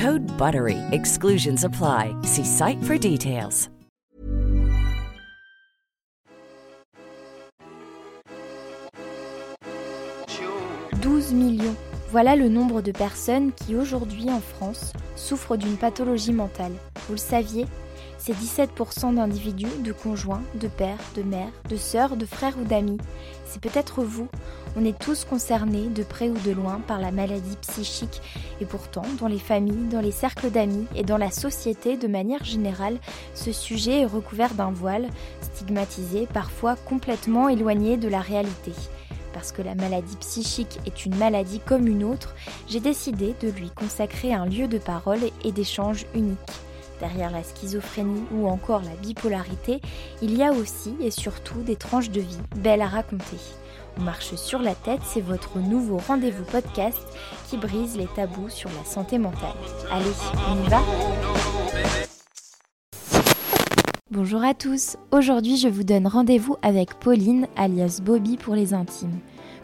Code BUTTERY. Exclusions apply. See site for details. 12 millions. Voilà le nombre de personnes qui aujourd'hui en France souffrent d'une pathologie mentale. Vous le saviez C'est 17% d'individus, de conjoints, de pères, de mères, de sœurs, de frères ou d'amis. C'est peut-être vous. On est tous concernés, de près ou de loin, par la maladie psychique. Et pourtant, dans les familles, dans les cercles d'amis et dans la société de manière générale, ce sujet est recouvert d'un voile, stigmatisé, parfois complètement éloigné de la réalité parce que la maladie psychique est une maladie comme une autre, j'ai décidé de lui consacrer un lieu de parole et d'échange unique. Derrière la schizophrénie ou encore la bipolarité, il y a aussi et surtout des tranches de vie belles à raconter. On marche sur la tête, c'est votre nouveau rendez-vous podcast qui brise les tabous sur la santé mentale. Allez, on y va Bonjour à tous, aujourd'hui je vous donne rendez-vous avec Pauline, alias Bobby pour les intimes.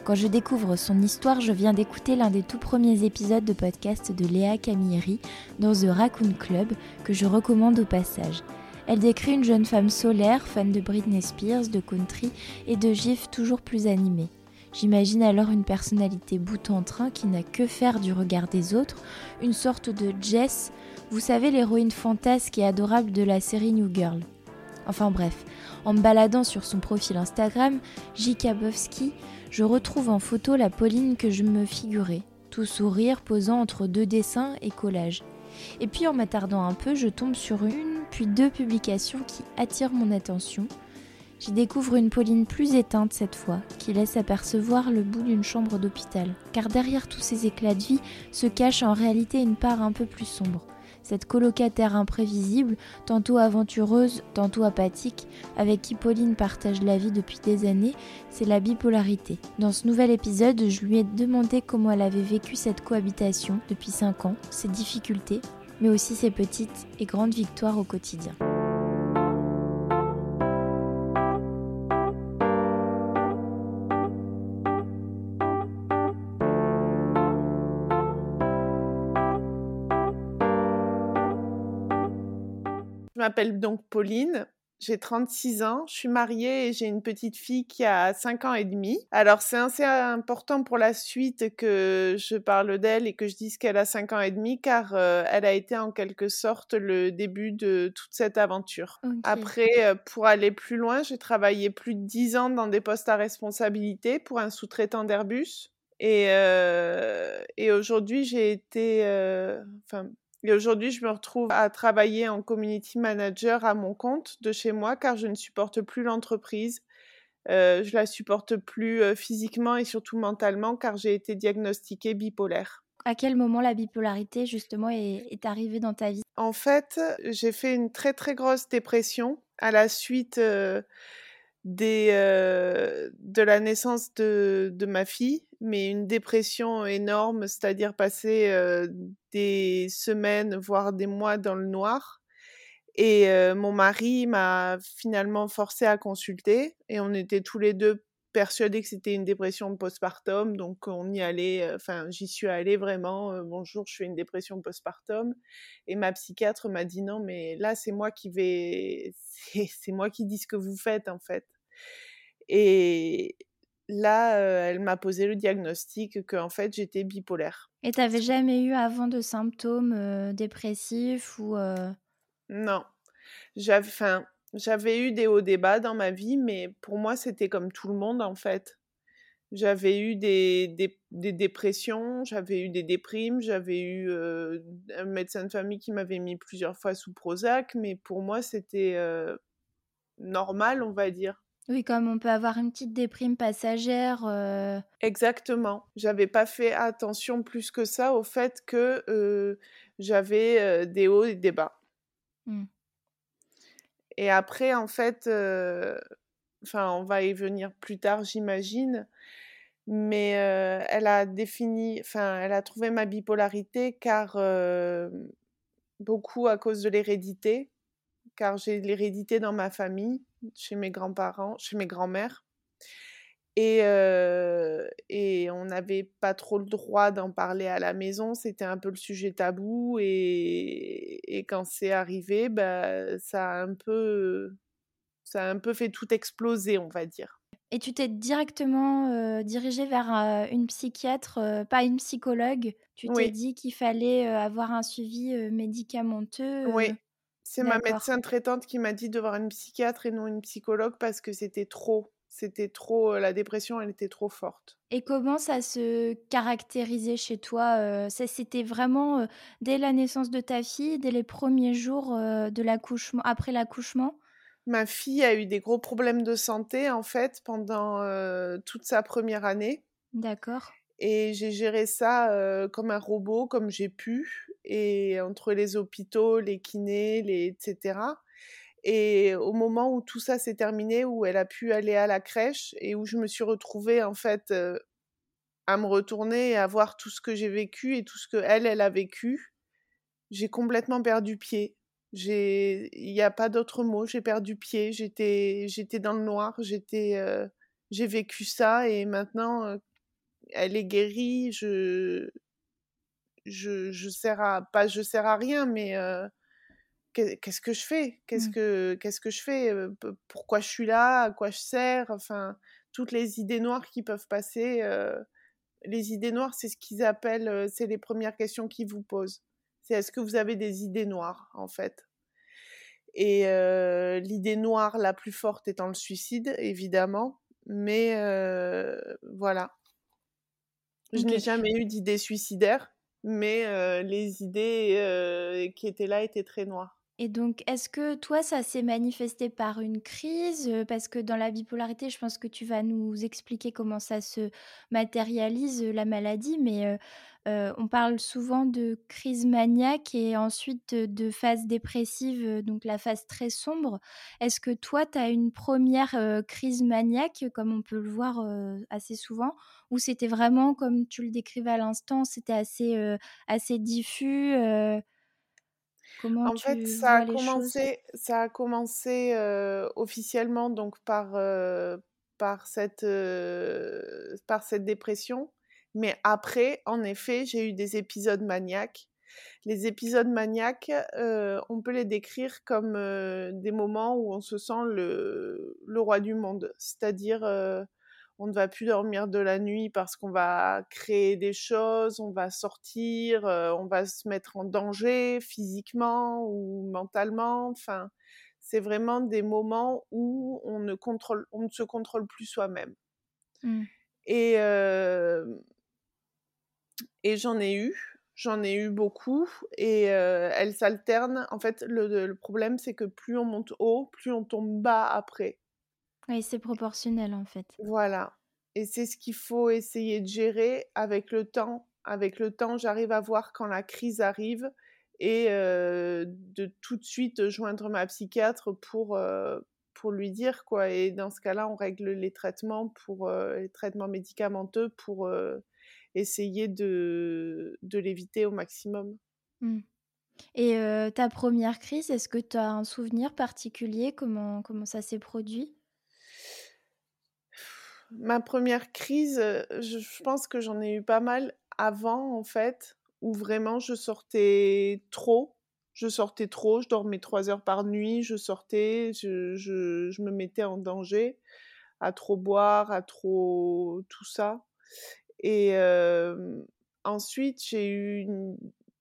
Quand je découvre son histoire, je viens d'écouter l'un des tout premiers épisodes de podcast de Léa Camilleri dans The Raccoon Club, que je recommande au passage. Elle décrit une jeune femme solaire, fan de Britney Spears, de country et de gifs toujours plus animés. J'imagine alors une personnalité bout en train qui n'a que faire du regard des autres, une sorte de Jess, vous savez l'héroïne fantasque et adorable de la série New Girl. Enfin bref, en me baladant sur son profil Instagram, J. Kabowski, je retrouve en photo la Pauline que je me figurais, tout sourire posant entre deux dessins et collages. Et puis en m'attardant un peu, je tombe sur une, puis deux publications qui attirent mon attention. J'y découvre une Pauline plus éteinte cette fois, qui laisse apercevoir le bout d'une chambre d'hôpital. Car derrière tous ces éclats de vie se cache en réalité une part un peu plus sombre cette colocataire imprévisible, tantôt aventureuse, tantôt apathique, avec qui Pauline partage la vie depuis des années, c'est la bipolarité. Dans ce nouvel épisode, je lui ai demandé comment elle avait vécu cette cohabitation depuis 5 ans, ses difficultés, mais aussi ses petites et grandes victoires au quotidien. Je m'appelle donc Pauline. J'ai 36 ans, je suis mariée et j'ai une petite fille qui a 5 ans et demi. Alors c'est assez important pour la suite que je parle d'elle et que je dise qu'elle a 5 ans et demi car euh, elle a été en quelque sorte le début de toute cette aventure. Après, euh, pour aller plus loin, j'ai travaillé plus de 10 ans dans des postes à responsabilité pour un sous-traitant d'Airbus. Et, euh, et aujourd'hui, j'ai été, enfin, et aujourd'hui, je me retrouve à travailler en community manager à mon compte de chez moi car je ne supporte plus l'entreprise. Euh, je la supporte plus euh, physiquement et surtout mentalement car j'ai été diagnostiquée bipolaire. À quel moment la bipolarité justement est, arrivée dans ta vie? En fait, j'ai fait une très très grosse dépression à la suite euh, des, de la naissance de, ma fille, mais une dépression énorme, c'est-à-dire passer des semaines, voire des mois dans le noir. Et mon mari m'a finalement forcé à consulter et on était tous les deux persuadés que c'était une dépression postpartum, donc on y allait, enfin j'y suis allée vraiment, bonjour, je fais une dépression postpartum. Et ma psychiatre m'a dit non, mais là c'est moi qui vais, c'est moi qui dis ce que vous faites en fait. Et là, elle m'a posé le diagnostic qu'en fait j'étais bipolaire. Et tu n'avais jamais eu avant de symptômes dépressifs ou non. J'avais, j'avais eu des hauts débats dans ma vie, mais pour moi, c'était comme tout le monde, en fait. J'avais eu des, des, dépressions, j'avais eu des déprimes, j'avais eu un médecin de famille qui m'avait mis plusieurs fois sous Prozac, mais pour moi, c'était normal, on va dire. Oui, comme on peut avoir une petite déprime passagère. Exactement. J'avais pas fait attention plus que ça au fait que j'avais des hauts et des bas. Mmh. Et après, en fait, enfin, on va y venir plus tard, j'imagine, mais elle a défini, enfin, elle a trouvé ma bipolarité car beaucoup à cause de l'hérédité, car j'ai l'hérédité dans ma famille, chez mes grands-parents, chez mes grands-mères. Et, et on n'avait pas trop le droit d'en parler à la maison, c'était un peu le sujet tabou. Et, et quand c'est arrivé, bah, ça, a un peu, ça a un peu fait tout exploser, on va dire. Et tu t'es directement dirigée vers une psychiatre, pas une psychologue? Tu t'es dit qu'il fallait avoir un suivi médicamenteux. Oui, c'est ma médecin traitante qui m'a dit de voir une psychiatre et non une psychologue parce que c'était trop c'était trop la dépression elle était trop forte. Et comment ça se caractérisait chez toi c'était vraiment dès la naissance de ta fille dès les premiers jours de l'accouchement après l'accouchement? Ma fille a eu des gros problèmes de santé en fait pendant toute sa première année. D'accord et j'ai géré ça comme un robot comme j'ai pu et entre les hôpitaux les kinés les etc et au moment où tout ça s'est terminé, où elle a pu aller à la crèche et où je me suis retrouvée en fait à me retourner et à voir tout ce que j'ai vécu et tout ce que elle, elle a vécu, j'ai complètement perdu pied. J'ai, il n'y a pas d'autre mot. J'ai perdu pied. J'étais, j'étais dans le noir. J'étais, j'ai vécu ça et maintenant, elle est guérie. Je, je, je sers à, pas, je sers à rien, mais qu'est-ce que je fais? Qu'est-ce mmh. que qu'est-ce que je fais? Pourquoi je suis là? À quoi je sers? Enfin, toutes les idées noires qui peuvent passer. les idées noires, c'est ce qu'ils appellent, c'est les premières questions qu'ils vous posent. C'est est-ce que vous avez des idées noires en fait? Et l'idée noire la plus forte étant le suicide, évidemment. Mais voilà. Je n'ai jamais eu d'idée suicidaire, mais les idées qui étaient là étaient très noires. Et donc, est-ce que toi, ça s'est manifesté par une crise Parce que dans la bipolarité, je pense que tu vas nous expliquer comment ça se matérialise, la maladie, mais on parle souvent de crise maniaque et ensuite de, phase dépressive, donc la phase très sombre. Est-ce que toi, tu as une première crise maniaque, comme on peut le voir assez souvent, ou c'était vraiment, comme tu le décrivais à l'instant, c'était assez, assez diffus en fait, ça a, commencé, ça a commencé officiellement donc par, par, cette, par cette dépression. Mais après, en effet, j'ai eu des épisodes maniaques. Les épisodes maniaques, on peut les décrire comme des moments où on se sent le, le roi du monde. C'est-à-dire on ne va plus dormir de la nuit parce qu'on va créer des choses, on va sortir, on va se mettre en danger physiquement ou mentalement. Enfin, c'est vraiment des moments où on ne, contrôle, on ne se contrôle plus soi-même. Mmh. Et, et j'en ai eu, j'en ai eu beaucoup, et elles s'alternent. En fait, le problème, c'est que plus on monte haut, plus on tombe bas après. Oui, c'est proportionnel en fait. Voilà. Et c'est ce qu'il faut essayer de gérer avec le temps. Avec le temps, j'arrive à voir quand la crise arrive et de tout de suite joindre ma psychiatre pour, pour lui dire quoi. Et dans ce cas-là, on règle les traitements pour les traitements médicamenteux pour essayer de, de l'éviter au maximum. Mmh. Et ta première crise, est-ce que tu as un souvenir particulier? Comment, comment ça s'est produit? Ma première crise, je, pense que j'en ai eu pas mal avant, en fait, où vraiment je sortais trop. Je sortais trop, je dormais trois heures par nuit, je sortais, je, je, me mettais en danger à trop boire, à trop tout ça. Et ensuite, j'ai eu une,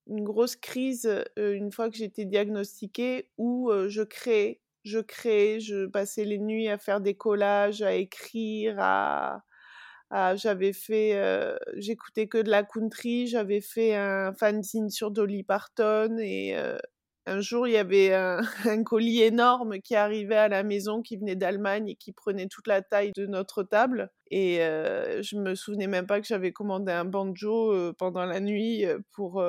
grosse crise une fois que j'étais diagnostiquée où je créais, je créais, je passais les nuits à faire des collages, à écrire, à, j'avais fait, j'écoutais que de la country, j'avais fait un fanzine sur Dolly Parton et un jour, il y avait un, colis énorme qui arrivait à la maison, qui venait d'Allemagne et qui prenait toute la taille de notre table. Et euh, je me souvenais même pas que j'avais commandé un banjo euh, pendant la nuit euh, pour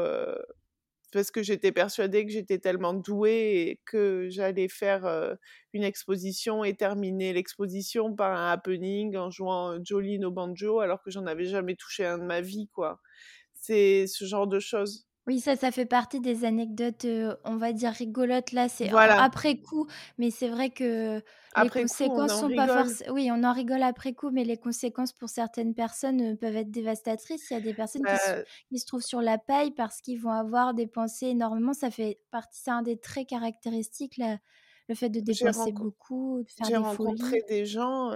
parce que j'étais persuadée que j'étais tellement douée et que j'allais faire une exposition et terminer l'exposition par un happening en jouant Jolene au banjo alors que j'en avais jamais touché un de ma vie quoi. C'est ce genre de choses. Oui, ça, ça fait partie des anecdotes, on va dire rigolotes. Là, c'est après coup, mais c'est vrai que les conséquences sont pas forcément. Oui, on en rigole après coup, mais les conséquences pour certaines personnes peuvent être dévastatrices. Il y a des personnes qui, se, bah trouvent sur la paille parce qu'ils vont avoir des pensées énormément. Ça fait partie, c'est un des traits caractéristiques, là, le fait de dépenser beaucoup, de faire J'ai rencontré des gens.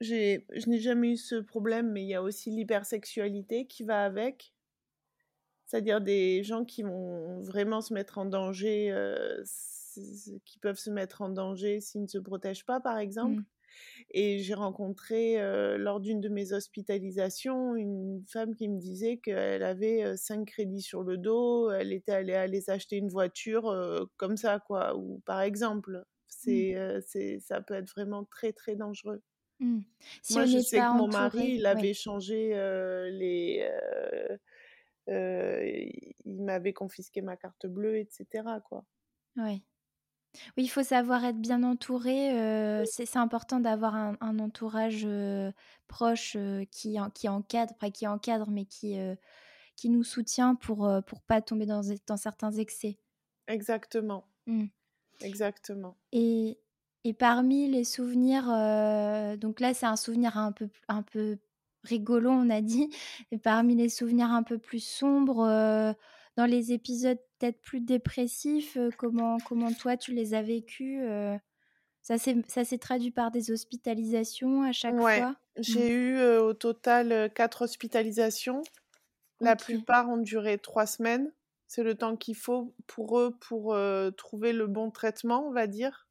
j'ai, je n'ai jamais eu ce problème, mais il y a aussi l'hypersexualité qui va avec c'est-à-dire des gens qui vont vraiment se mettre en danger, qui peuvent se mettre en danger s'ils ne se protègent pas, par exemple. Mmh. Et j'ai rencontré lors d'une de mes hospitalisations une femme qui me disait qu'elle avait cinq crédits sur le dos, elle était allée aller acheter une voiture comme ça, quoi. Ou par exemple, mmh. c'est, ça peut être vraiment très très dangereux. Mmh. Moi, je sais que mon mari, il avait changé les il m'avait confisqué ma carte bleue, etc. Quoi. Oui. Oui, il faut savoir être bien entouré. c'est important d'avoir un, entourage proche qui, qui encadre, pas qui encadre, mais qui, qui nous soutient pour ne pour pas tomber dans, dans certains excès. Exactement. Mmh. Exactement. Et, et parmi les souvenirs, donc là, c'est un souvenir un peu, un peu rigolo, on a dit. Et parmi les souvenirs un peu plus sombres, dans les épisodes peut-être plus dépressifs, comment, comment toi tu les as vécus Ça s'est traduit par des hospitalisations à chaque fois? J'ai mmh. eu au total quatre hospitalisations. La plupart ont duré trois semaines. C'est le temps qu'il faut pour eux pour trouver le bon traitement, on va dire.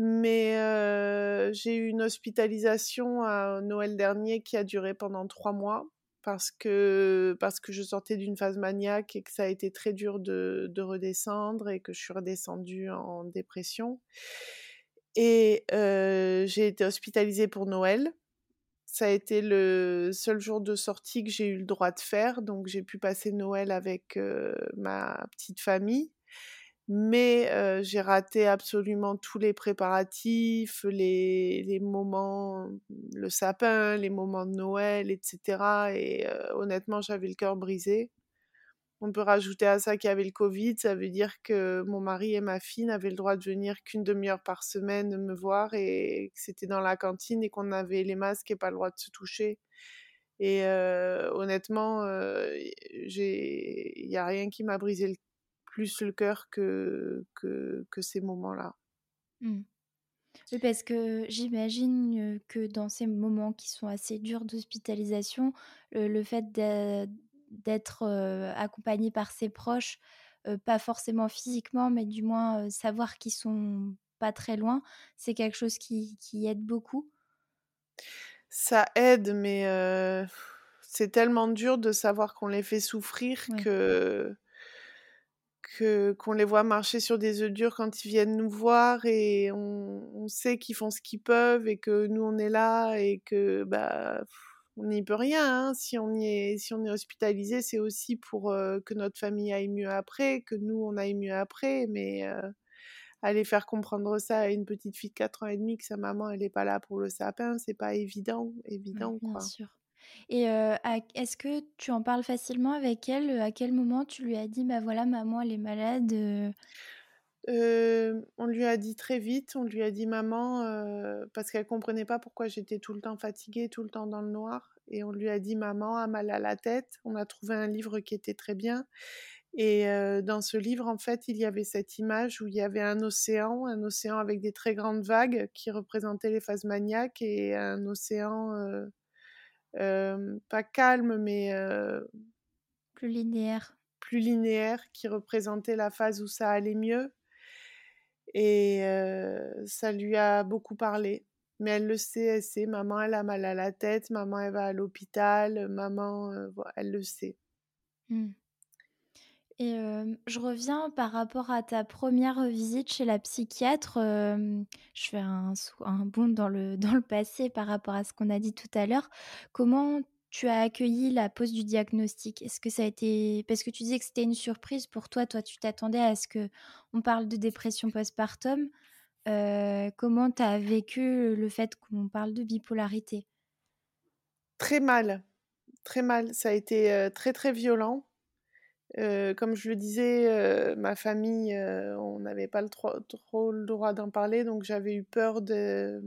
Mais j'ai eu une hospitalisation à Noël dernier qui a duré pendant trois mois parce que, parce que je sortais d'une phase maniaque et que ça a été très dur de, de redescendre et que je suis redescendue en dépression. Et j'ai été hospitalisée pour Noël. Ça a été le seul jour de sortie que j'ai eu le droit de faire, donc j'ai pu passer Noël avec ma petite famille mais j'ai raté absolument tous les préparatifs, les, moments, le sapin, les moments de Noël, etc. Et honnêtement, j'avais le cœur brisé. On peut rajouter à ça qu'il y avait le Covid, ça veut dire que mon mari et ma fille n'avaient le droit de venir qu'une demi-heure par semaine me voir et que c'était dans la cantine et qu'on avait les masques et pas le droit de se toucher. Et honnêtement, il n'y a rien qui m'a brisé le plus le cœur que, que, que ces moments-là. Mmh. Oui, parce que j'imagine que dans ces moments qui sont assez durs d'hospitalisation, le, fait d'être accompagné par ses proches, pas forcément physiquement, mais du moins savoir qu'ils sont pas très loin, c'est quelque chose qui, qui, aide beaucoup. Ça aide, mais c'est tellement dur de savoir qu'on les fait souffrir que qu'on les voit marcher sur des œufs durs quand ils viennent nous voir et on, sait qu'ils font ce qu'ils peuvent et que nous on est là et que bah on n'y peut rien hein. si on y est si on est hospitalisé c'est aussi pour que notre famille aille mieux après que nous on aille mieux après mais aller faire comprendre ça à une petite fille de 4 ans et demi que sa maman elle est pas là pour le sapin, c'est pas évident, évident bien quoi. sûr. Et est-ce que tu en parles facilement avec elle À quel moment tu lui as dit bah voilà maman elle est malade on lui a dit très vite, on lui a dit maman parce qu'elle comprenait pas pourquoi j'étais tout le temps fatiguée, tout le temps dans le noir et on lui a dit maman a mal à la tête. On a trouvé un livre qui était très bien et dans ce livre, en fait, il y avait cette image où il y avait un océan, un océan avec des très grandes vagues qui représentaient les phases maniaques et un océan pas calme, mais plus linéaire. Plus linéaire, qui représentait la phase où ça allait mieux. Et ça lui a beaucoup parlé. Mais elle le sait, elle sait, maman, elle a mal à la tête, maman, elle va à l'hôpital, maman, elle le sait. Mmh. Et je reviens par rapport à ta première visite chez la psychiatre. je fais un, bond dans le, dans le passé par rapport à ce qu'on a dit tout à l'heure. Comment tu as accueilli la pose du diagnostic? Est-ce que ça a été parce que tu disais que c'était une surprise pour toi Toi, tu t'attendais à ce que on parle de dépression postpartum. comment tu as vécu le fait qu'on parle de bipolarité? Très mal, très mal. Ça a été très très violent comme je le disais, ma famille, on n'avait pas le trop le droit d'en parler, donc j'avais eu peur de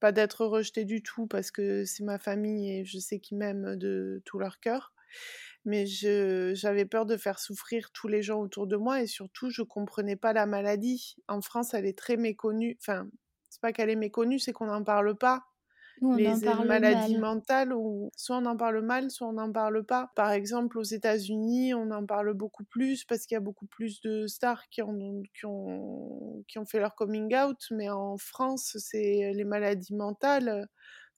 pas d'être rejetée du tout parce que c'est ma famille et je sais qu'ils m'aiment de tout leur cœur. Mais j'avais peur de faire souffrir tous les gens autour de moi et surtout, je comprenais pas la maladie. En France, elle est très méconnue. Enfin, c'est pas qu'elle est méconnue, c'est qu'on n'en parle pas les maladies mentales, ou soit on en parle mal, soit on n'en parle pas. Par exemple, aux États-Unis, on en parle beaucoup plus parce qu'il y a beaucoup plus de stars qui ont, qui ont, qui ont fait leur coming out, mais en France, c'est les maladies mentales.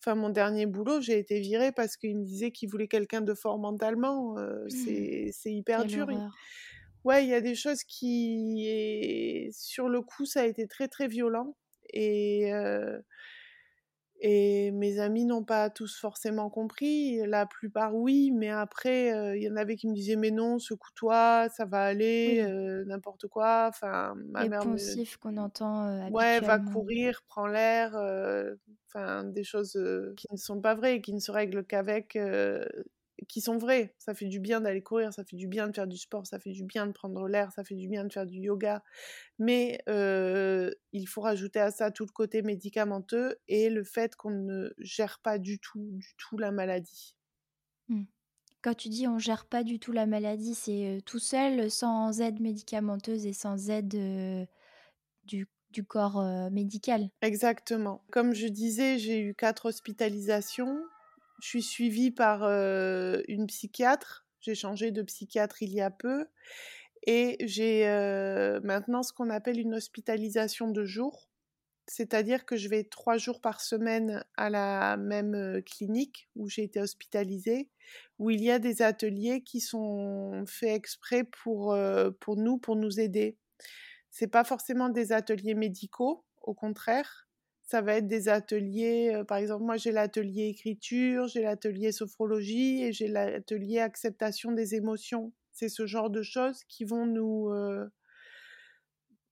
Enfin, mon dernier boulot, j'ai été virée parce qu'il me disait qu'il voulait quelqu'un de fort mentalement. Euh, mmh. C'est hyper dur. Ouais, il y a des choses qui, sur le coup, ça a été très très violent. Et euh, et mes amis n'ont pas tous forcément compris, la plupart oui, mais après, il y en avait qui me disaient mais non, secoue-toi, ça va aller, n'importe quoi. Enfin, ma Les mère qu'on entend Ouais, va courir, prends l'air, enfin des choses qui ne sont pas vraies, qui ne se règlent qu'avec qui sont vraies. Ça fait du bien d'aller courir, ça fait du bien de faire du sport, ça fait du bien de prendre l'air, ça fait du bien de faire du yoga. Mais il faut rajouter à ça tout le côté médicamenteux et le fait qu'on ne gère pas du tout, du tout la maladie. Mmh. Quand tu dis on gère pas du tout la maladie, c'est tout seul, sans aide médicamenteuse et sans aide du, du, corps médical? Exactement. Comme je disais, j'ai eu quatre hospitalisations je suis suivie par une psychiatre. J'ai changé de psychiatre il y a peu. Et j'ai maintenant ce qu'on appelle une hospitalisation de jour. C'est-à-dire que je vais trois jours par semaine à la même clinique où j'ai été hospitalisée, où il y a des ateliers qui sont faits exprès pour, pour nous, pour nous aider. C'est pas forcément des ateliers médicaux, au contraire, ça va être des ateliers, par exemple, moi j'ai l'atelier écriture, j'ai l'atelier sophrologie et j'ai l'atelier acceptation des émotions. C'est ce genre de choses qui vont nous,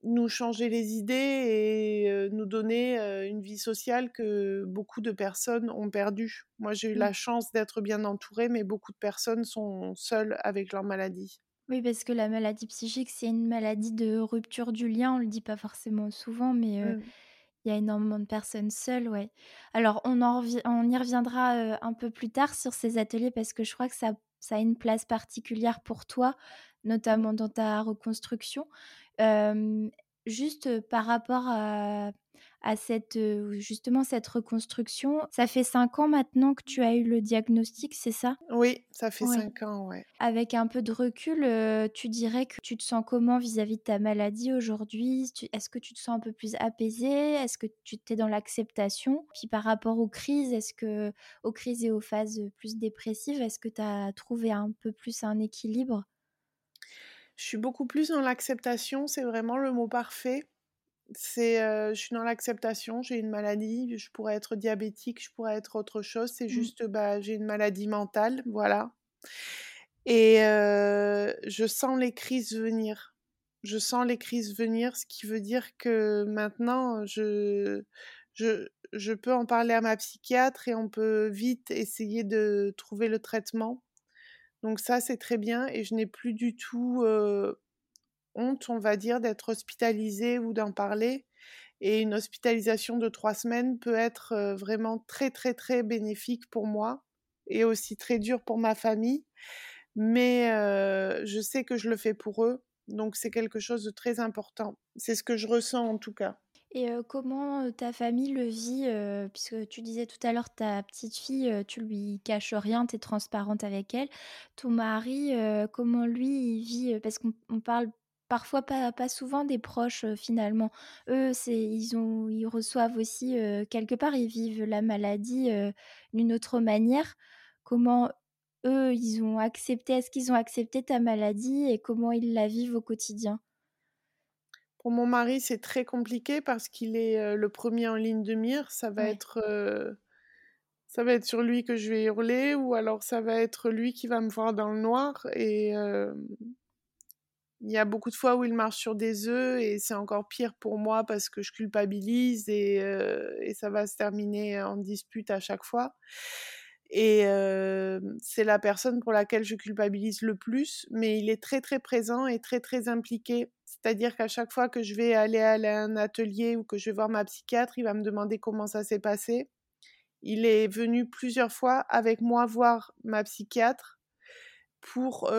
nous changer les idées et nous donner une vie sociale que beaucoup de personnes ont perdue. Moi j'ai eu la mmh. chance d'être bien entourée, mais beaucoup de personnes sont seules avec leur maladie. Oui, parce que la maladie psychique, c'est une maladie de rupture du lien. On le dit pas forcément souvent, mais mmh. Il y a énormément de personnes seules, ouais. Alors, on, en on y reviendra un peu plus tard sur ces ateliers parce que je crois que ça, ça a une place particulière pour toi, notamment dans ta reconstruction. juste par rapport à, à cette justement cette reconstruction. Ça fait cinq ans maintenant que tu as eu le diagnostic, c'est ça? Oui, ça fait cinq ans, ouais. Avec un peu de recul, tu dirais que tu te sens comment vis-à-vis de ta maladie aujourd'hui? Est-ce que tu te sens un peu plus apaisé Est-ce que tu es dans l'acceptation? Puis par rapport aux crises, est-ce que aux crises et aux phases plus dépressives, est-ce que tu as trouvé un peu plus un équilibre? Je suis beaucoup plus dans l'acceptation, c'est vraiment le mot parfait c'est, je suis dans l'acceptation, j'ai une maladie, je pourrais être diabétique, je pourrais être autre chose, c'est mmh. juste, bah, j'ai une maladie mentale, voilà et je sens les crises venir. je sens les crises venir, ce qui veut dire que maintenant, je, je, je peux en parler à ma psychiatre et on peut vite essayer de trouver le traitement. Donc ça, c'est très bien et je n'ai plus du tout honte, on va dire, d'être hospitalisée ou d'en parler. Et une hospitalisation de trois semaines peut être vraiment très, très, très bénéfique pour moi et aussi très dur pour ma famille. Mais je sais que je le fais pour eux. Donc c'est quelque chose de très important. C'est ce que je ressens en tout cas. Et comment ta famille le vit Puisque tu disais tout à l'heure, ta petite fille, tu lui caches rien, tu es transparente avec elle. Ton mari, comment lui, vit Parce qu'on parle parfois pas, pas souvent des proches finalement. Eux, c'est ils ont ils reçoivent aussi quelque part, ils vivent la maladie d'une autre manière. Comment eux, ils ont accepté Est-ce qu'ils ont accepté ta maladie et comment ils la vivent au quotidien? Pour mon mari, c'est très compliqué parce qu'il est le premier en ligne de mire. Ça va être, ça va être sur lui que je vais hurler, ou alors ça va être lui qui va me voir dans le noir. Et il y a beaucoup de fois où il marche sur des œufs, et c'est encore pire pour moi parce que je culpabilise et, et ça va se terminer en dispute à chaque fois. Et c'est la personne pour laquelle je culpabilise le plus, mais il est très très présent et très très impliqué. C'est-à-dire qu'à chaque fois que je vais aller à un atelier ou que je vais voir ma psychiatre, il va me demander comment ça s'est passé. Il est venu plusieurs fois avec moi voir ma psychiatre pour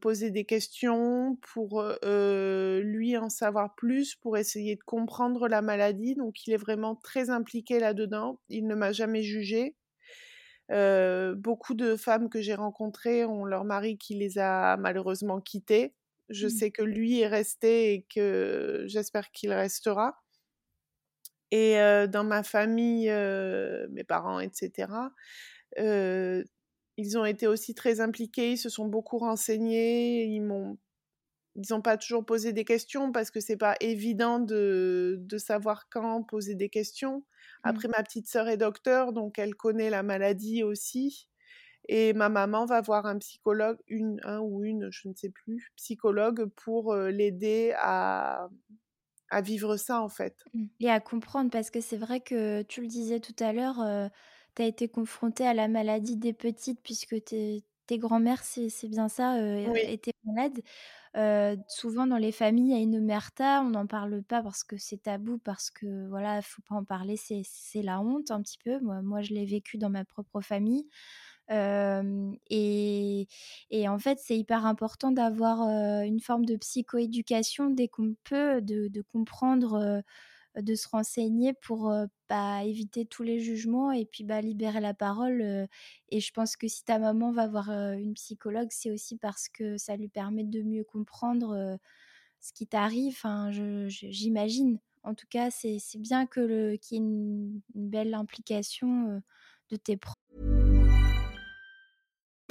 poser des questions, pour lui en savoir plus, pour essayer de comprendre la maladie. Donc il est vraiment très impliqué là-dedans. Il ne m'a jamais jugé beaucoup de femmes que j'ai rencontrées ont leur mari qui les a malheureusement quittées. Je mmh. sais que lui est resté et que j'espère qu'il restera. Et dans ma famille, mes parents, etc., ils ont été aussi très impliqués, ils se sont beaucoup renseignés, ils m'ont ils n'ont pas toujours posé des questions parce que c'est pas évident de, de, savoir quand poser des questions. Mmh. Après, ma petite sœur est docteur, donc elle connaît la maladie aussi. Et ma maman va voir un psychologue, une, un ou une, je ne sais plus, psychologue pour l'aider à, à vivre ça en fait. Mmh. Et à comprendre, parce que c'est vrai que tu le disais tout à l'heure, tu as été confrontée à la maladie des petites puisque tes, tes grands-mères, c'est bien ça, étaient malades souvent dans les familles, il y a une omerta, on n'en parle pas parce que c'est tabou, parce que voilà, faut pas en parler, c'est la honte un petit peu. Moi, moi je l'ai vécu dans ma propre famille. Et, et, en fait, c'est hyper important d'avoir une forme de psychoéducation dès qu'on peut, de, de comprendre de se renseigner pour bah, éviter tous les jugements et puis bah, libérer la parole. et je pense que si ta maman va voir une psychologue, c'est aussi parce que ça lui permet de mieux comprendre ce qui t'arrive. J'imagine. En tout cas, c'est bien qu'il y ait une, une belle implication de tes proches.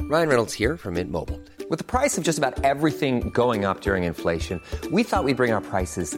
Ryan Reynolds here from Mint Mobile. With the price of just about everything going up during inflation, we thought we'd bring our prices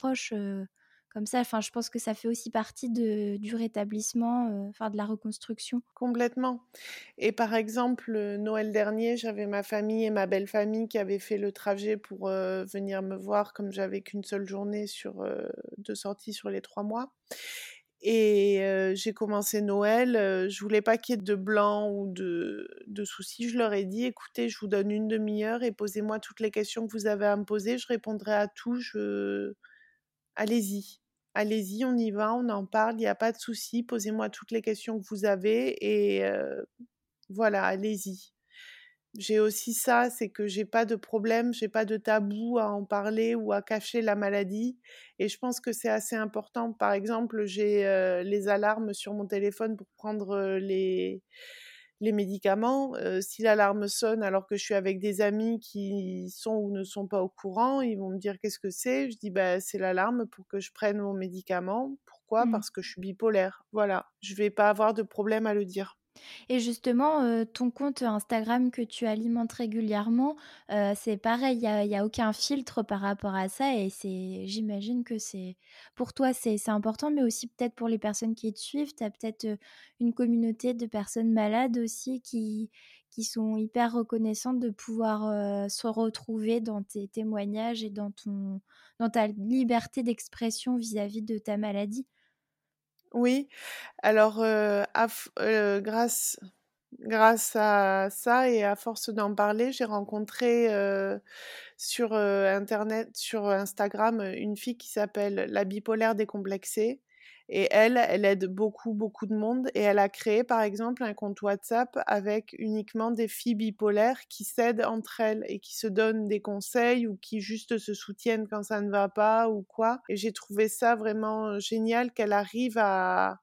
Proche comme ça, enfin je pense que ça fait aussi partie du rétablissement, enfin de la reconstruction. Complètement. Et par exemple, Noël dernier, j'avais ma famille et ma belle famille qui avaient fait le trajet pour venir me voir comme j'avais qu'une seule journée sur de sortie sur les trois mois. Et j'ai commencé Noël, je voulais pas qu'il y ait de blanc ou de, soucis. Je leur ai dit, écoutez, je vous donne une demi-heure et posez-moi toutes les questions que vous avez à me poser. Je répondrai à tout. Allez-y allez-y, on y va, on en parle, il n'y a pas de souci, posez-moi toutes les questions que vous avez et voilà, allez-y. J'ai aussi ça, c'est que j'ai pas de problème, j'ai pas de tabou à en parler ou à cacher la maladie. Et je pense que c'est assez important. Par exemple, j'ai les alarmes sur mon téléphone pour prendre les, les médicaments. si l'alarme sonne alors que je suis avec des amis qui sont ou ne sont pas au courant, ils vont me dire qu'est-ce que c'est? Je dis bah c'est l'alarme pour que je prenne mon médicament. Pourquoi? Mmh. Parce que je suis bipolaire. Voilà, je vais pas avoir de problème à le dire. Et justement, ton compte Instagram que tu alimentes régulièrement, c'est pareil, il y a aucun filtre par rapport à ça et c'est j'imagine que c'est pour toi, c'est important, mais aussi peut-être pour les personnes qui te suivent. Tu as peut-être, une communauté de personnes malades aussi qui qui sont hyper reconnaissantes de pouvoir, se retrouver dans tes témoignages et dans ton dans ta liberté d'expression vis-à-vis de ta maladie. Oui, alors, grâce à ça et à force d'en parler, j'ai rencontré, sur, internet sur Instagram, une fille qui s'appelle La bipolaire décomplexée et elle, elle aide beaucoup, beaucoup de monde. Et elle a créé, par exemple, un compte WhatsApp avec uniquement des filles bipolaires qui s'aident entre elles et qui se donnent des conseils ou qui juste se soutiennent quand ça ne va pas ou quoi. Et j'ai trouvé ça vraiment génial qu'elle arrive à,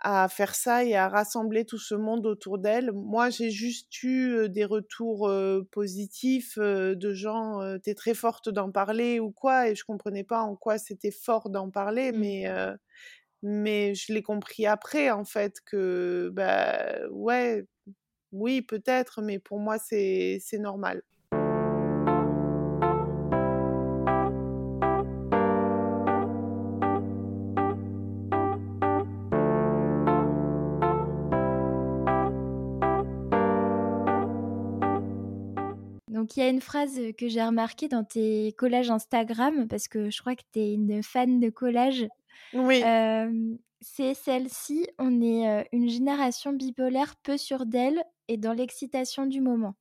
à faire ça et à rassembler tout ce monde autour d'elle. Moi, j'ai juste eu des retours positifs de gens, t'es très forte d'en parler ou quoi, et je comprenais pas en quoi c'était fort d'en parler, mmh. mais mais je l'ai compris après en fait que bah ouais, oui peut-être, mais pour moi c'est c'est normal. Donc il y a une phrase que j'ai remarquée dans tes collages Instagram, parce que je crois que tu es une fan de collages. Oui. c'est celle-ci, on est une génération bipolaire peu sûre d'elle et dans l'excitation du moment.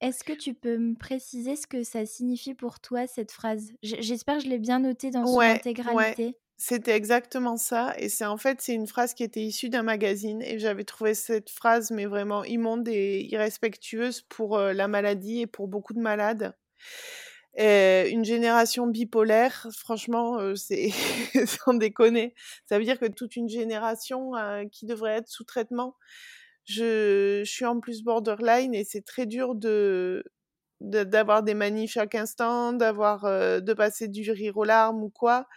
Est-ce que tu peux me préciser ce que ça signifie pour toi, cette phrase? J'espère que je l'ai bien notée dans son intégralité. C'était exactement ça. Et c'est en fait, c'est une phrase qui était issue d'un magazine. Et j'avais trouvé cette phrase, mais vraiment immonde et irrespectueuse pour la maladie et pour beaucoup de malades. une génération bipolaire, franchement, c'est sans déconner. Ça veut dire que toute une génération qui devrait être sous traitement. Je, suis en plus borderline et c'est très dur de d'avoir des manifs chaque instant, d'avoir de passer du rire aux larmes ou quoi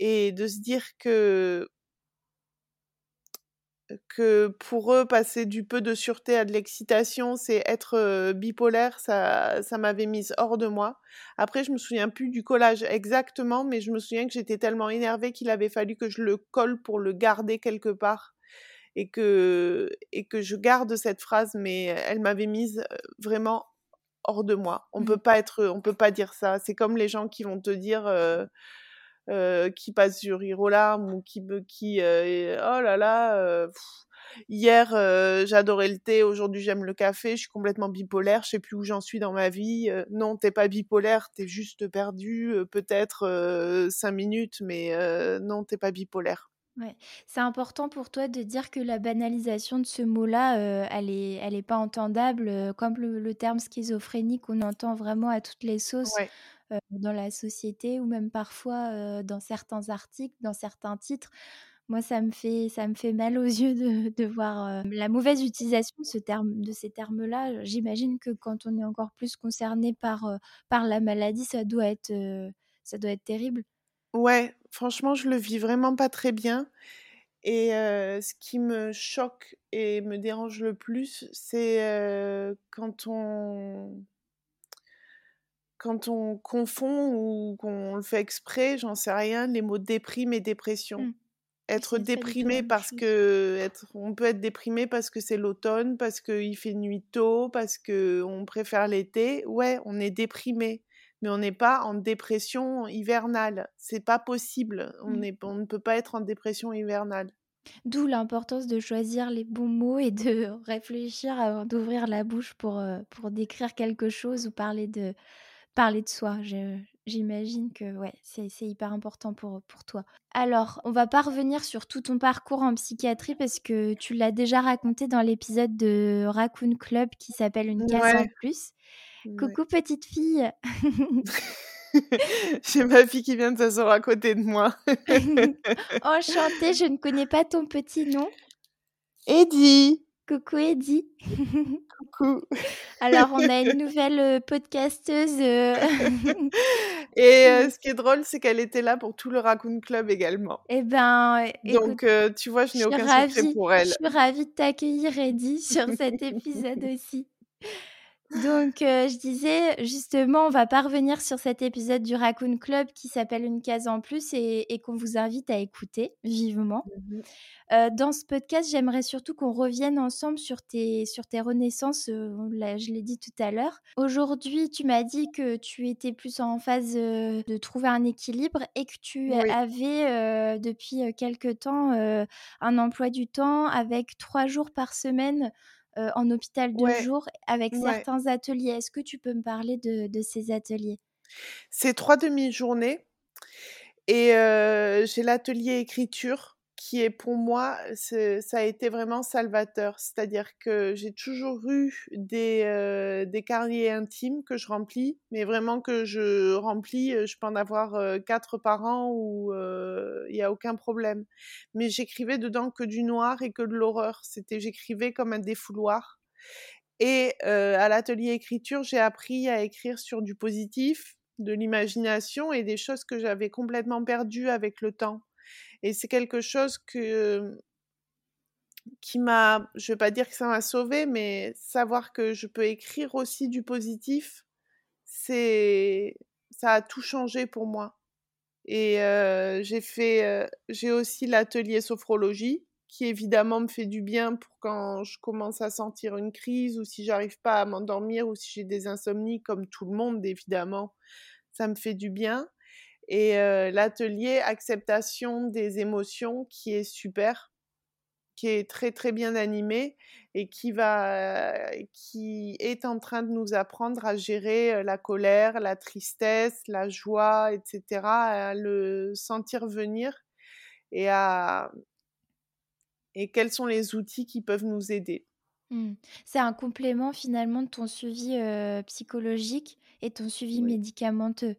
et de se dire que que pour eux, passer du peu de sûreté à de l'excitation, c'est être bipolaire, ça, ça m'avait mise hors de moi. Après, je me souviens plus du collage exactement, mais je me souviens que j'étais tellement énervée qu'il avait fallu que je le colle pour le garder quelque part et que, et que je garde cette phrase, mais elle m'avait mise vraiment hors de moi. On mmh. peut pas être, on peut pas dire ça. C'est comme les gens qui vont te dire, euh, qui passe sur rire ou qui qui euh, oh là là euh, hier j'adorais le thé aujourd'hui j'aime le café je suis complètement bipolaire je sais plus où j'en suis dans ma vie non t'es pas bipolaire t'es juste perdu peut-être cinq minutes mais non t'es pas bipolaire Ouais. C'est important pour toi de dire que la banalisation de ce mot-là, elle est, elle est pas entendable, comme le, le terme schizophrénie qu'on entend vraiment à toutes les sauces. Ouais dans la société ou même parfois dans certains articles, dans certains titres. Moi, ça me fait, ça me fait mal aux yeux de, de voir la mauvaise utilisation de, ce terme, de ces termes-là. J'imagine que quand on est encore plus concerné par, par la maladie, ça doit, être, ça doit être terrible. Ouais, franchement, je le vis vraiment pas très bien. Et ce qui me choque et me dérange le plus, c'est quand on quand on confond ou qu'on le fait exprès, j'en sais rien, les mots déprime et dépression. Mmh. Être déprimé parce que être, on peut être déprimé parce que c'est l'automne, parce qu'il fait nuit tôt, parce que on préfère l'été. Ouais, on est déprimé, mais on n'est pas en dépression hivernale. C'est pas possible. On, mmh. est, on ne peut pas être en dépression hivernale. D'où l'importance de choisir les bons mots et de réfléchir avant d'ouvrir la bouche pour, pour décrire quelque chose ou parler de, parler de soi. J'imagine que ouais, c'est hyper important pour, pour toi. Alors, on va pas revenir sur tout ton parcours en psychiatrie parce que tu l'as déjà raconté dans l'épisode de Raccoon Club qui s'appelle Une case en plus. Coucou petite fille. J'ai ma fille qui vient de s'asseoir à côté de moi. Enchantée, je ne connais pas ton petit nom. Eddie. Coucou Eddie. Coucou. Alors, on a une nouvelle podcasteuse. Et ce qui est drôle, c'est qu'elle était là pour tout le Raccoon Club également. Eh ben, donc tu vois, je n'ai aucun secret pour elle. Je suis ravie de t'accueillir, Eddie, sur cet épisode aussi. Donc, je disais, justement, on va pas revenir sur cet épisode du Raccoon Club qui s'appelle Une case en plus et, qu'on vous invite à écouter vivement. Mmh dans ce podcast, j'aimerais surtout qu'on revienne ensemble sur tes, sur tes renaissances. je l'ai dit tout à l'heure. Aujourd'hui, tu m'as dit que tu étais plus en phase de trouver un équilibre et que tu avais depuis quelque temps un emploi du temps avec trois jours par semaine en hôpital de jour avec certains ateliers. Est-ce que tu peux me parler de, ces ateliers? C'est trois demi-journées et j'ai l'atelier écriture qui est pour moi, ça a été vraiment salvateur. C'est-à-dire que j'ai toujours eu des, euh, des carriers intimes que je remplis, mais vraiment que je remplis, euh, je peux en avoir euh, quatre par an où il n'y a aucun problème. Mais j'écrivais dedans que du noir et que de l'horreur. C'était, j'écrivais comme un défouloir. Et à l'atelier écriture, j'ai appris à écrire sur du positif, de l'imagination et des choses que j'avais complètement perdues avec le temps. Et c'est quelque chose que qui m'a, je vais pas dire que ça m'a sauvé, mais savoir que je peux écrire aussi du positif, c'est, ça a tout changé pour moi. Et j'ai fait, j'ai aussi l'atelier sophrologie qui évidemment me fait du bien pour quand je commence à sentir une crise ou si j'arrive pas à m'endormir ou si j'ai des insomnies comme tout le monde évidemment, ça me fait du bien et l'atelier acceptation des émotions qui est super, qui est très très bien animé et qui va qui est en train de nous apprendre à gérer la colère, la tristesse, la joie, etc., à le sentir venir et à et quels sont les outils qui peuvent nous aider. Mmh. C'est un complément finalement de ton suivi psychologique et ton suivi médicamenteux.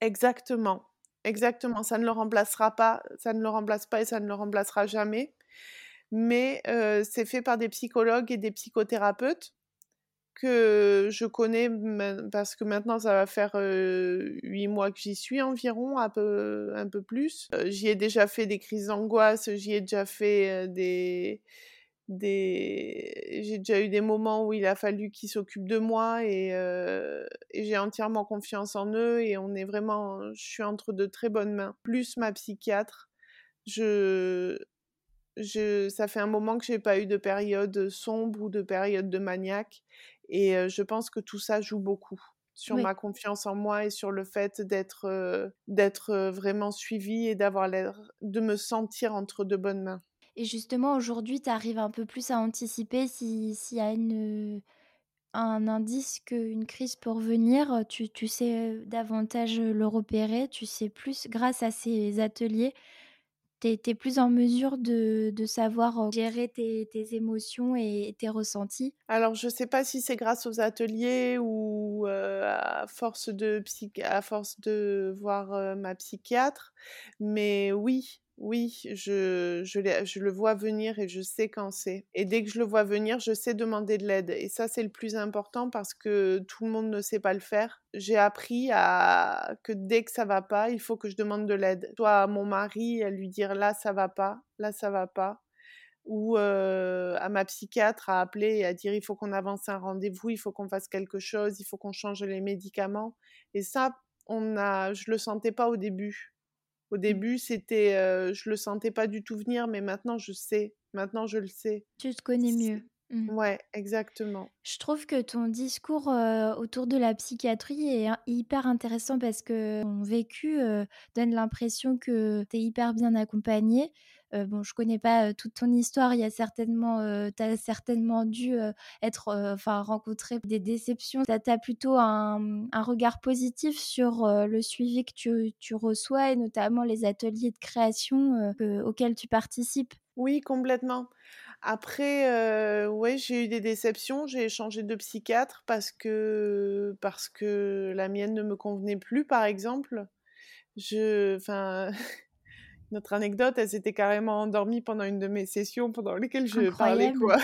Exactement. Exactement, ça ne le remplacera pas, ça ne le remplace pas et ça ne le remplacera jamais. Mais c'est fait par des psychologues et des psychothérapeutes que je connais parce que maintenant ça va faire huit mois que j'y suis environ, un peu, un peu plus. j'y ai déjà fait des crises d'angoisse, j'y ai déjà fait des, des... j'ai déjà eu des moments où il a fallu qu'ils s'occupent de moi et, et j'ai entièrement confiance en eux et on est vraiment, je suis entre de très bonnes mains. Plus ma psychiatre, je, je, ça fait un moment que j'ai pas eu de période sombre ou de période de maniaque et je pense que tout ça joue beaucoup sur ma confiance en moi et sur le fait d'être d'être vraiment suivie et d'avoir l'air de me sentir entre de bonnes mains. Et justement, aujourd'hui, tu arrives un peu plus à anticiper s'il y a un indice qu'une crise peut revenir. Tu, tu sais davantage le repérer. Tu sais plus, grâce à ces ateliers, tu es, plus en mesure de, de savoir gérer tes, tes, émotions et tes ressentis? Alors, je ne sais pas si c'est grâce aux ateliers ou à, force de à force de voir ma psychiatre, mais oui, oui, je, je, le vois venir et je sais quand c'est. Et dès que je le vois venir, je sais demander de l'aide. Et ça, c'est le plus important parce que tout le monde ne sait pas le faire. J'ai appris à que dès que ça va pas, il faut que je demande de l'aide. Soit à mon mari, à lui dire là, ça va pas, là, ça va pas. Ou à ma psychiatre à appeler et à dire il faut qu'on avance un rendez-vous, il faut qu'on fasse quelque chose, il faut qu'on change les médicaments. Et ça, on a, je le sentais pas au début au mmh. début, c'était, je le sentais pas du tout venir, mais maintenant je sais. Maintenant, je le sais. Tu te connais mieux. Mmh. Ouais, exactement. Je trouve que ton discours autour de la psychiatrie est hyper intéressant parce que ton vécu donne l'impression que tu es hyper bien accompagné. bon, je connais pas toute ton histoire. Il y a certainement, tu as certainement dû être, enfin, rencontrer des déceptions. Tu as, plutôt un, regard positif sur le suivi que tu, reçois et notamment les ateliers de création auxquels tu participes. Oui, complètement. Après, euh, ouais, j'ai eu des déceptions. J'ai changé de psychiatre parce que parce que la mienne ne me convenait plus, par exemple. Je, enfin, notre anecdote, elle s'était carrément endormie pendant une de mes sessions pendant lesquelles je parlais, quoi.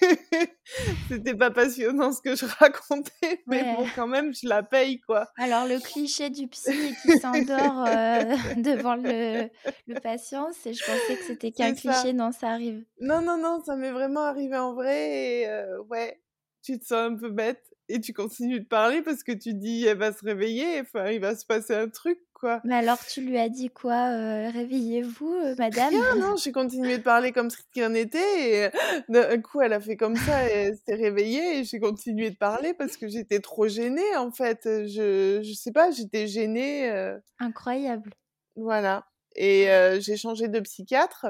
C'était pas passionnant ce que je racontais, mais bon, quand même, je la paye, quoi. Alors, le cliché du psy qui s'endort euh, devant le, le patient, c'est, je pensais que c'était qu'un cliché, non, ça arrive. Non, non, non, ça m'est vraiment arrivé en vrai, et euh, ouais, tu te sens un peu bête, et tu continues de parler parce que tu dis, elle va se réveiller, enfin, il va se passer un truc, mais alors, tu lui as dit quoi euh, Réveillez-vous, euh, madame Non, non, j'ai continué de parler comme ce qu'il en était. Et d'un coup, elle a fait comme ça, et s'est réveillée. Et j'ai continué de parler parce que j'étais trop gênée, en fait. Je, je sais pas, j'étais gênée. Euh. Incroyable. Voilà. Et j'ai changé de psychiatre.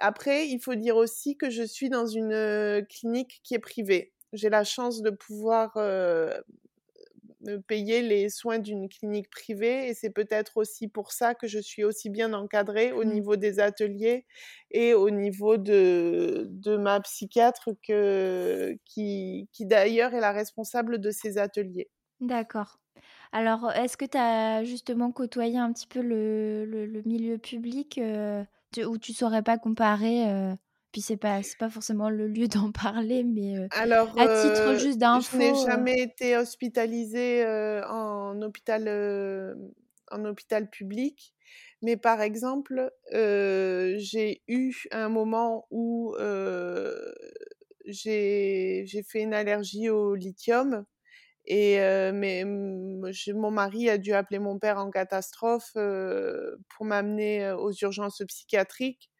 Après, il faut dire aussi que je suis dans une clinique qui est privée. J'ai la chance de pouvoir payer les soins d'une clinique privée et c'est peut-être aussi pour ça que je suis aussi bien encadrée au mmh. niveau des ateliers et au niveau de, de ma psychiatre que, qui, qui d'ailleurs est la responsable de ces ateliers. D'accord. Alors, est-ce que tu as justement côtoyé un petit peu le, le, milieu public euh, où tu saurais pas comparer euh, puis c'est pas pas forcément le lieu d'en parler, mais Alors, à titre juste d'info. Je n'ai jamais été hospitalisée en hôpital en hôpital public, mais par exemple, j'ai eu un moment où j'ai fait une allergie au lithium. Et mais mon mari a dû appeler mon père en catastrophe pour m'amener aux urgences psychiatriques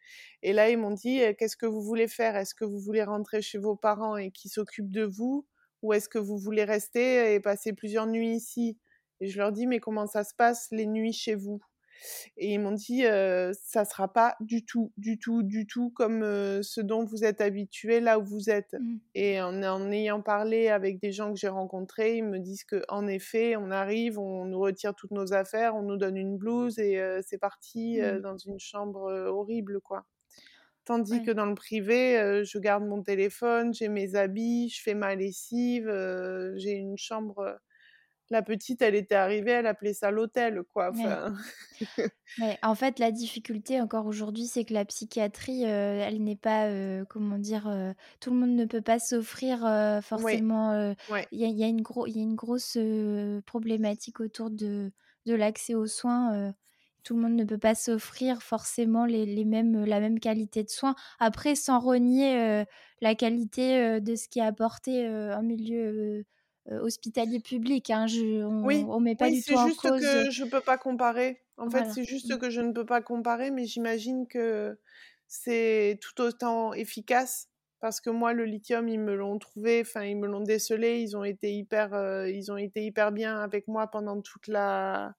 et là, ils m'ont dit, qu'est-ce que vous voulez faire? Est-ce que vous voulez rentrer chez vos parents et qui s'occupent de vous? Ou est-ce que vous voulez rester et passer plusieurs nuits ici? Et je leur dis, mais comment ça se passe les nuits chez vous? Et ils m'ont dit, euh, ça sera pas du tout, du tout, du tout comme ce dont vous êtes habitué là où vous êtes. Mmh. Et en, en, ayant parlé avec des gens que j'ai rencontrés, ils me disent que en effet, on arrive, on nous retire toutes nos affaires, on nous donne une blouse et c'est parti mmh. dans une chambre horrible, quoi. Tandis que dans le privé, je garde mon téléphone, j'ai mes habits, je fais ma lessive, j'ai une chambre. La petite, elle était arrivée, elle appelait ça l'hôtel, quoi. Enfin... En fait, la difficulté encore aujourd'hui, c'est que la psychiatrie, elle n'est pas, comment dire, tout le monde ne peut pas s'offrir forcément. Il y, y, a une grosse problématique autour de, de l'accès aux soins tout le monde ne peut pas s'offrir forcément les, mêmes, la même qualité de soins. Après, sans renier euh, la qualité euh, de ce qui est apporté euh, en milieu hospitalier public. Hein. Je, on, oui, on met pas du tout en cause. C'est juste que je peux pas comparer. En fait, c'est juste mmh. que je ne peux pas comparer, mais j'imagine que c'est tout autant efficace parce que moi le lithium ils me l'ont trouvé enfin ils me l'ont décelé ils ont été hyper ils ont été hyper bien avec moi pendant toute la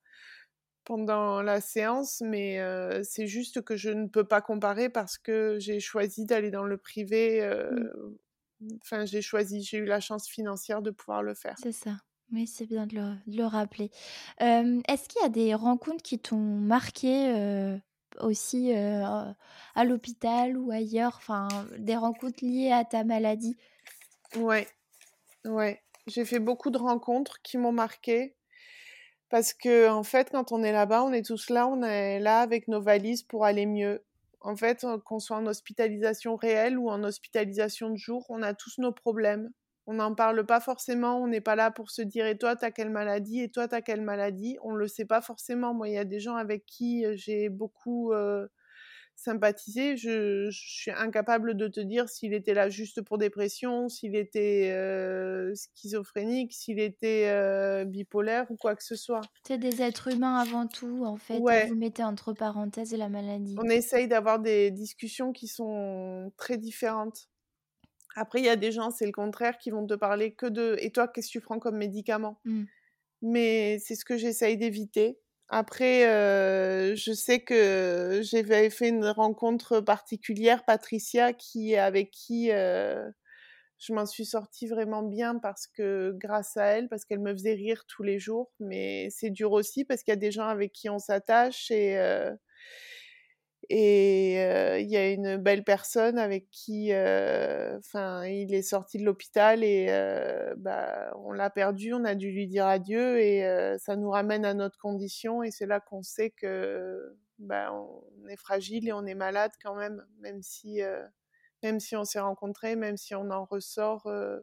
pendant la séance, mais c'est juste que je ne peux pas comparer parce que j'ai choisi d'aller dans le privé. Mmh. Enfin, j'ai choisi, j'ai eu la chance financière de pouvoir le faire. C'est ça. Oui, c'est bien de le, rappeler. Est-ce qu'il y a des rencontres qui t'ont marqué aussi à l'hôpital ou ailleurs? Enfin, des rencontres liées à ta maladie? Ouais, ouais. J'ai fait beaucoup de rencontres qui m'ont marqué. Parce que, en fait, quand on est là-bas, on est tous là, on est là avec nos valises pour aller mieux. En fait, qu'on soit en hospitalisation réelle ou en hospitalisation de jour, on a tous nos problèmes. On n'en parle pas forcément, on n'est pas là pour se dire et toi, t'as quelle maladie, et toi, t'as quelle maladie? On ne le sait pas forcément. Moi, il y a des gens avec qui j'ai beaucoup sympathiser. Je, suis incapable de te dire s'il était là juste pour dépression, s'il était euh, schizophrénique, s'il était euh, bipolaire ou quoi que ce soit. C'est des êtres humains avant tout, en fait. Vous mettez entre parenthèses la maladie. On essaye d'avoir des discussions qui sont très différentes. Après, il y a des gens, c'est le contraire, qui vont te parler que de et toi, qu'est-ce que tu prends comme médicament? Mmh. Mais c'est ce que j'essaye d'éviter. Après, euh, je sais que j'avais fait une rencontre particulière, Patricia, qui avec qui euh, je m'en suis sortie vraiment bien parce que grâce à elle, parce qu'elle me faisait rire tous les jours. Mais c'est dur aussi parce qu'il y a des gens avec qui on s'attache et euh, et il y a une belle personne avec qui, enfin, il est sorti de l'hôpital et bah, on l'a perdu, on a dû lui dire adieu et ça nous ramène à notre condition et c'est là qu'on sait que bah, on est fragile et on est malade quand même, même si, euh, même si on s'est rencontrés, même si on en ressort, euh,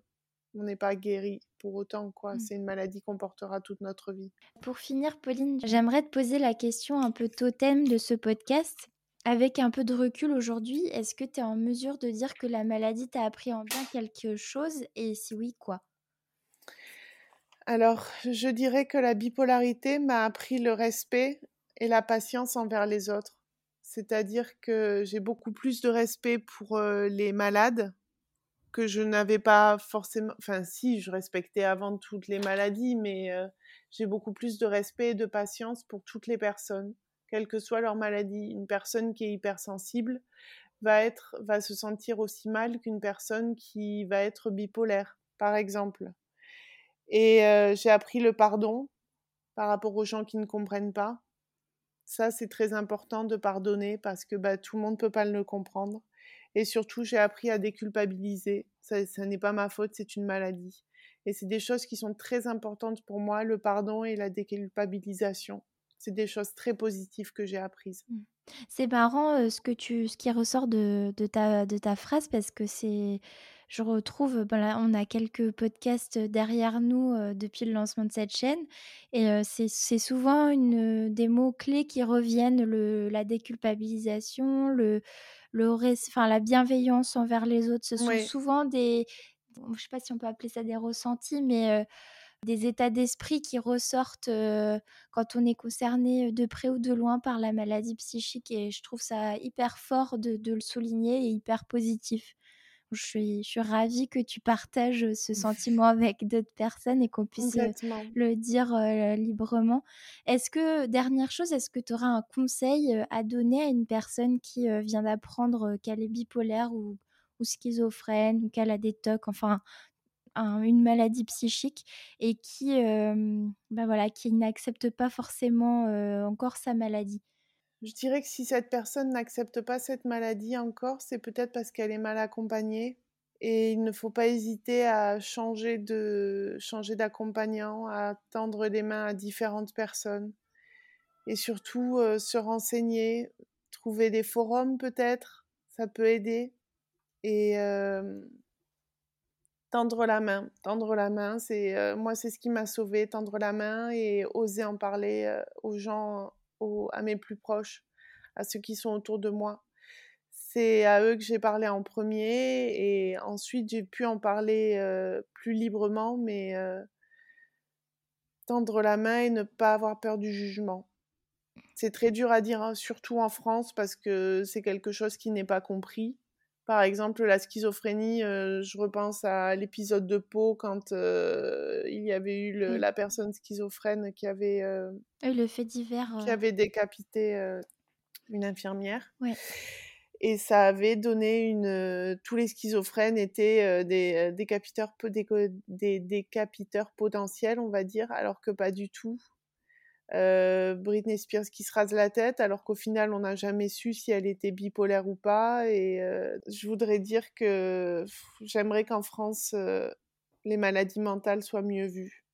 on n'est pas guéri pour autant quoi. Mmh. C'est une maladie qu'on portera toute notre vie. Pour finir, Pauline, j'aimerais te poser la question un peu totem de ce podcast. Avec un peu de recul aujourd'hui, est-ce que tu es en mesure de dire que la maladie t'a appris en bien quelque chose? Et si oui, quoi? Alors, je dirais que la bipolarité m'a appris le respect et la patience envers les autres. C'est-à-dire que j'ai beaucoup plus de respect pour euh, les malades que je n'avais pas forcément. Enfin, si, je respectais avant toutes les maladies, mais euh, j'ai beaucoup plus de respect et de patience pour toutes les personnes, quelle que soit leur maladie. Une personne qui est hypersensible va être, va se sentir aussi mal qu'une personne qui va être bipolaire, par exemple. Et euh, j'ai appris le pardon par rapport aux gens qui ne comprennent pas. Ça, c'est très important de pardonner parce que bah, tout le monde ne peut pas le comprendre. Et surtout, j'ai appris à déculpabiliser. Ça, ça n'est pas ma faute, c'est une maladie. Et c'est des choses qui sont très importantes pour moi, le pardon et la déculpabilisation. C'est des choses très positives que j'ai apprises. C'est marrant euh, ce que tu, ce qui ressort de, de ta, de ta phrase parce que c'est, je retrouve, ben là, on a quelques podcasts derrière nous euh, depuis le lancement de cette chaîne et euh, c'est, souvent une, des mots clés qui reviennent, le, la déculpabilisation, le, le, enfin, la bienveillance envers les autres. Ce sont Oui. souvent des, je sais pas si on peut appeler ça des ressentis, mais euh, des états d'esprit qui ressortent euh, quand on est concerné de près ou de loin par la maladie psychique et je trouve ça hyper fort de, de le souligner et hyper positif. Je suis, je suis ravie que tu partages ce sentiment avec d'autres personnes et qu'on puisse le dire euh, librement. Est-ce que, dernière chose, est-ce que tu auras un conseil à donner à une personne qui euh, vient d'apprendre qu'elle est bipolaire ou, ou schizophrène ou qu'elle a des TOC, enfin un- une maladie psychique et qui, ben voilà, qui n'accepte pas forcément encore sa maladie. Je dirais que si cette personne n'accepte pas cette maladie encore, c'est peut-être parce qu'elle est mal accompagnée. Et il ne faut pas hésiter à changer de changer d'accompagnant, à tendre les mains à différentes personnes. Et surtout se renseigner, trouver des forums peut-être, ça peut aider. Et tendre la main, tendre la main, c'est euh, moi c'est ce qui m'a sauvée, tendre la main et oser en parler euh, aux gens, aux- à mes plus proches, à ceux qui sont autour de moi. C'est à eux que j'ai parlé en premier et ensuite j'ai pu en parler euh, plus librement, mais tendre la main et ne pas avoir peur du jugement. C'est très dur à dire, hein, surtout en France, parce que c'est quelque chose qui n'est pas compris. Par exemple, la schizophrénie, euh, je repense à l'épisode de Pau quand euh, il y avait eu le- Oui. la personne schizophrène qui avait, euh, Et le fait divers. qui avait décapité une infirmière. Et ça avait donné une. tous les schizophrènes étaient des décapiteurs, po- des, co- des décapiteurs potentiels, on va dire, alors que pas du tout. Euh, Britney Spears qui se rase la tête, alors qu'au final, on n'a jamais su si elle était bipolaire ou pas. Et euh, je voudrais dire que j'aimerais qu'en France, euh, les maladies mentales soient mieux vues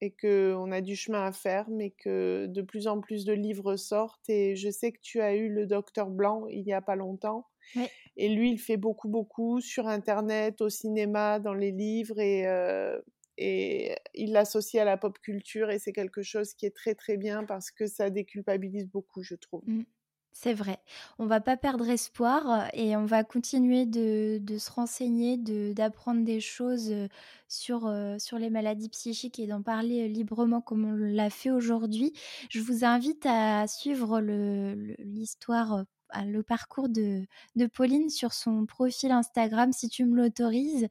et qu'on a du chemin à faire, mais que de plus en plus de livres sortent. Et je sais que tu as eu le docteur Blanc il n'y a pas longtemps. Et lui, il fait beaucoup, beaucoup sur Internet, au cinéma, dans les livres, et, et il l'associe à la pop culture, et c'est quelque chose qui est très, très bien parce que ça déculpabilise beaucoup, je trouve. Mm. C'est vrai. On va pas perdre espoir euh, et on va continuer de, se renseigner, d'apprendre des choses euh, sur, euh, sur les maladies psychiques et d'en parler librement comme on l'a fait aujourd'hui. Je vous invite à suivre l'histoire le parcours de, de, Pauline sur son profil Instagram, si tu me l'autorises.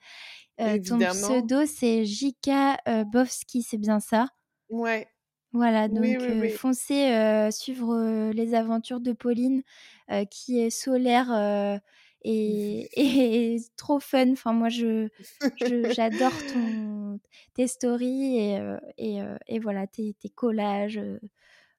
ton pseudo, c'est Jika Bovski, c'est bien ça? Ouais. Voilà, donc foncez suivre les aventures de Pauline, qui est solaire et, et, trop fun. Enfin, moi, je, j'adore ton, tes stories et, et, et voilà, tes, tes collages,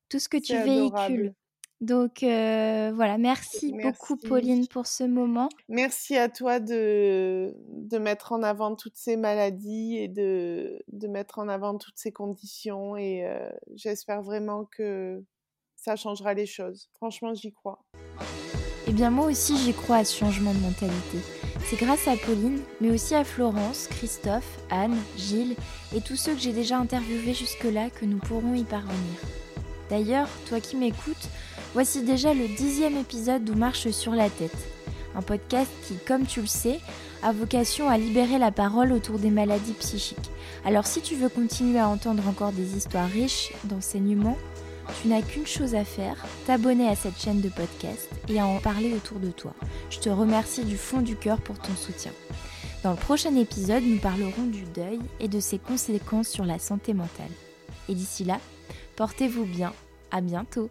tout ce que tu véhicules. Donc voilà, merci, beaucoup Pauline pour ce moment. Merci à toi de, de mettre en avant toutes ces maladies et de, de mettre en avant toutes ces conditions et j'espère vraiment que ça changera les choses. Franchement, j'y crois. Eh bien moi aussi j'y crois à ce changement de mentalité. C'est grâce à Pauline, mais aussi à Florence, Christophe, Anne, Gilles et tous ceux que j'ai déjà interviewés jusque-là que nous pourrons y parvenir. D'ailleurs, toi qui m'écoutes, voici déjà le dixième épisode d'Où marche sur la tête. Un podcast qui, comme tu le sais, a vocation à libérer la parole autour des maladies psychiques. Alors si tu veux continuer à entendre encore des histoires riches d'enseignements, tu n'as qu'une chose à faire, t'abonner à cette chaîne de podcast et à en parler autour de toi. Je te remercie du fond du cœur pour ton soutien. Dans le prochain épisode, nous parlerons du deuil et de ses conséquences sur la santé mentale. Et d'ici là, portez-vous bien, à bientôt